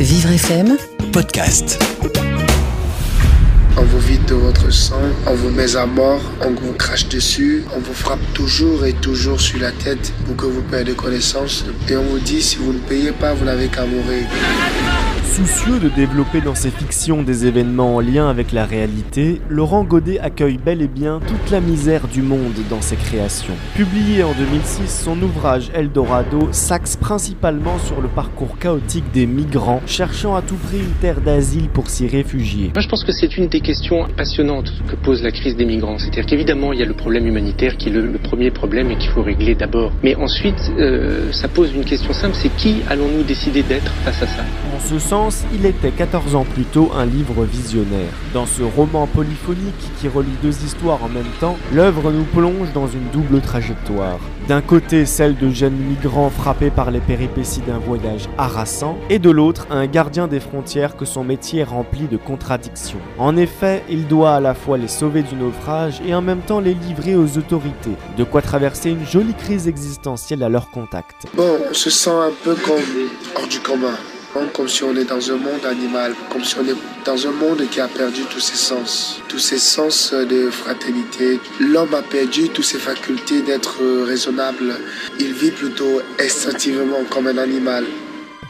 Vivre FM podcast. On vous vide de votre sang, on vous met à mort, on vous crache dessus, on vous frappe toujours et toujours sur la tête pour que vous perdiez connaissance. Et on vous dit, si vous ne payez pas, vous n'avez qu'à mourir. Soucieux de développer dans ses fictions des événements en lien avec la réalité, Laurent Godet accueille bel et bien toute la misère du monde dans ses créations. Publié en 2006, son ouvrage Eldorado s'axe principalement sur le parcours chaotique des migrants cherchant à tout prix une terre d'asile pour s'y réfugier. Moi, je pense que c'est une des questions passionnantes que pose la crise des migrants. C'est-à-dire qu'évidemment, il y a le problème humanitaire qui est le, le premier problème et qu'il faut régler d'abord. Mais ensuite, euh, ça pose une question simple, c'est qui allons-nous décider d'être face à ça? Il était 14 ans plus tôt un livre visionnaire. Dans ce roman polyphonique qui relie deux histoires en même temps, l'œuvre nous plonge dans une double trajectoire. D'un côté, celle de jeunes migrants frappés par les péripéties d'un voyage harassant, et de l'autre, un gardien des frontières que son métier est rempli de contradictions. En effet, il doit à la fois les sauver du naufrage et en même temps les livrer aux autorités, de quoi traverser une jolie crise existentielle à leur contact. Bon, on se sent un peu comme hors du Comme si on est dans un monde animal, comme si on est dans un monde qui a perdu tous ses sens, tous ses sens de fraternité. L'homme a perdu toutes ses facultés d'être raisonnable. Il vit plutôt instinctivement comme un animal.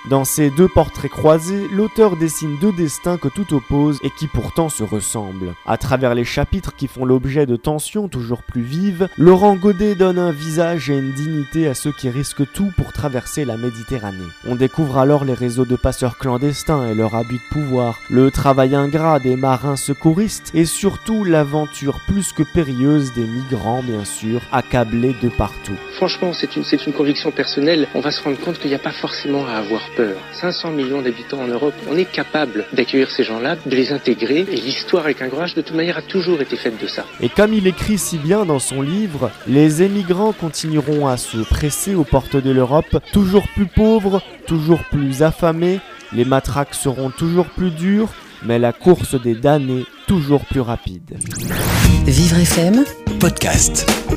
Dans ces deux portraits croisés, l'auteur dessine deux destins que tout oppose et qui pourtant se ressemblent. À travers les chapitres qui font l'objet de tensions toujours plus vives, Laurent Godet donne un visage et une dignité à ceux qui risquent tout pour traverser la Méditerranée. On découvre alors les réseaux de passeurs clandestins et leur abus de pouvoir, le travail ingrat des marins secouristes et surtout l'aventure plus que périlleuse des migrants bien sûr, accablés de partout. Franchement, c'est une, une conviction personnelle. On va se rendre compte qu'il n'y a pas forcément à avoir peur. 500 millions d'habitants en Europe, on est capable d'accueillir ces gens-là, de les intégrer, et l'histoire avec un grand H, de toute manière, a toujours été faite de ça. Et comme il écrit si bien dans son livre, les émigrants continueront à se presser aux portes de l'Europe, toujours plus pauvres, toujours plus affamés, les matraques seront toujours plus dures, mais la course des damnés toujours plus rapide. Vivre FM Podcast.